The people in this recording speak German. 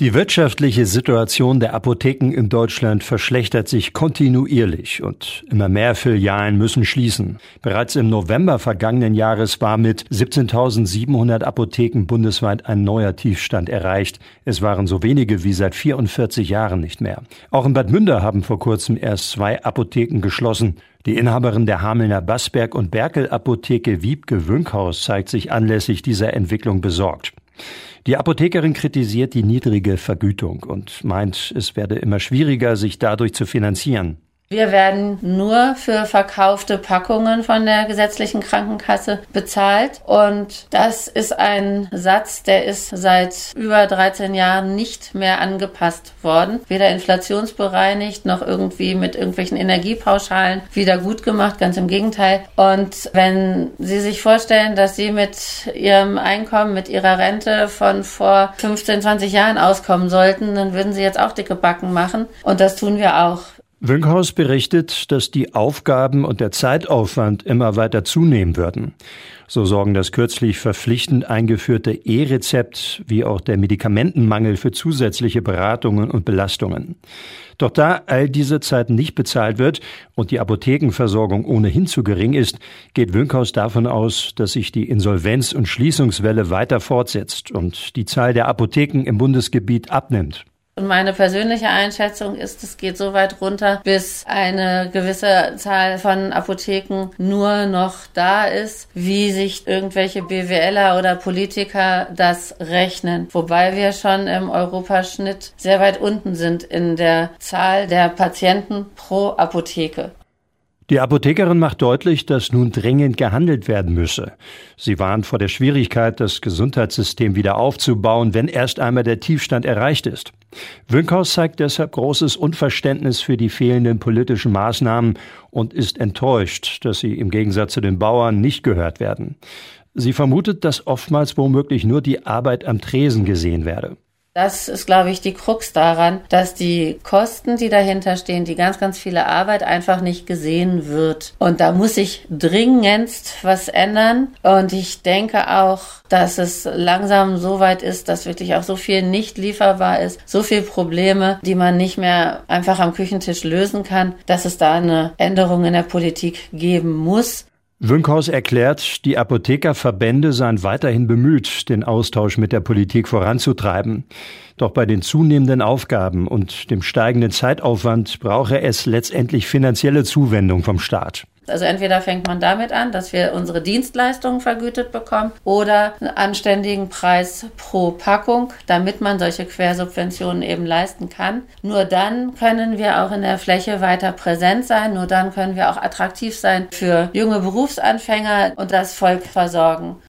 Die wirtschaftliche Situation der Apotheken in Deutschland verschlechtert sich kontinuierlich und immer mehr Filialen müssen schließen. Bereits im November vergangenen Jahres war mit 17.700 Apotheken bundesweit ein neuer Tiefstand erreicht. Es waren so wenige wie seit 44 Jahren nicht mehr. Auch in Bad Münder haben vor kurzem erst zwei Apotheken geschlossen. Die Inhaberin der Hamelner Bassberg und Berkel Apotheke Wiebke Wünkhaus zeigt sich anlässlich dieser Entwicklung besorgt. Die Apothekerin kritisiert die niedrige Vergütung und meint, es werde immer schwieriger, sich dadurch zu finanzieren. Wir werden nur für verkaufte Packungen von der gesetzlichen Krankenkasse bezahlt. Und das ist ein Satz, der ist seit über 13 Jahren nicht mehr angepasst worden. Weder inflationsbereinigt noch irgendwie mit irgendwelchen Energiepauschalen wieder gut gemacht. Ganz im Gegenteil. Und wenn Sie sich vorstellen, dass Sie mit Ihrem Einkommen, mit Ihrer Rente von vor 15, 20 Jahren auskommen sollten, dann würden Sie jetzt auch dicke Backen machen. Und das tun wir auch. Wünkhaus berichtet, dass die Aufgaben und der Zeitaufwand immer weiter zunehmen würden. So sorgen das kürzlich verpflichtend eingeführte E-Rezept wie auch der Medikamentenmangel für zusätzliche Beratungen und Belastungen. Doch da all diese Zeit nicht bezahlt wird und die Apothekenversorgung ohnehin zu gering ist, geht Wünkhaus davon aus, dass sich die Insolvenz- und Schließungswelle weiter fortsetzt und die Zahl der Apotheken im Bundesgebiet abnimmt. Und meine persönliche Einschätzung ist, es geht so weit runter, bis eine gewisse Zahl von Apotheken nur noch da ist, wie sich irgendwelche BWLer oder Politiker das rechnen. Wobei wir schon im Europaschnitt sehr weit unten sind in der Zahl der Patienten pro Apotheke. Die Apothekerin macht deutlich, dass nun dringend gehandelt werden müsse. Sie warnt vor der Schwierigkeit, das Gesundheitssystem wieder aufzubauen, wenn erst einmal der Tiefstand erreicht ist. Wünkhaus zeigt deshalb großes Unverständnis für die fehlenden politischen Maßnahmen und ist enttäuscht, dass sie im Gegensatz zu den Bauern nicht gehört werden. Sie vermutet, dass oftmals womöglich nur die Arbeit am Tresen gesehen werde. Das ist, glaube ich, die Krux daran, dass die Kosten, die dahinter stehen, die ganz, ganz viele Arbeit einfach nicht gesehen wird. Und da muss sich dringendst was ändern. Und ich denke auch, dass es langsam so weit ist, dass wirklich auch so viel nicht lieferbar ist, so viele Probleme, die man nicht mehr einfach am Küchentisch lösen kann, dass es da eine Änderung in der Politik geben muss. Wünkhaus erklärt, die Apothekerverbände seien weiterhin bemüht, den Austausch mit der Politik voranzutreiben. Doch bei den zunehmenden Aufgaben und dem steigenden Zeitaufwand brauche es letztendlich finanzielle Zuwendung vom Staat. Also entweder fängt man damit an, dass wir unsere Dienstleistungen vergütet bekommen oder einen anständigen Preis pro Packung, damit man solche Quersubventionen eben leisten kann. Nur dann können wir auch in der Fläche weiter präsent sein, nur dann können wir auch attraktiv sein für junge Berufsanfänger und das Volk versorgen.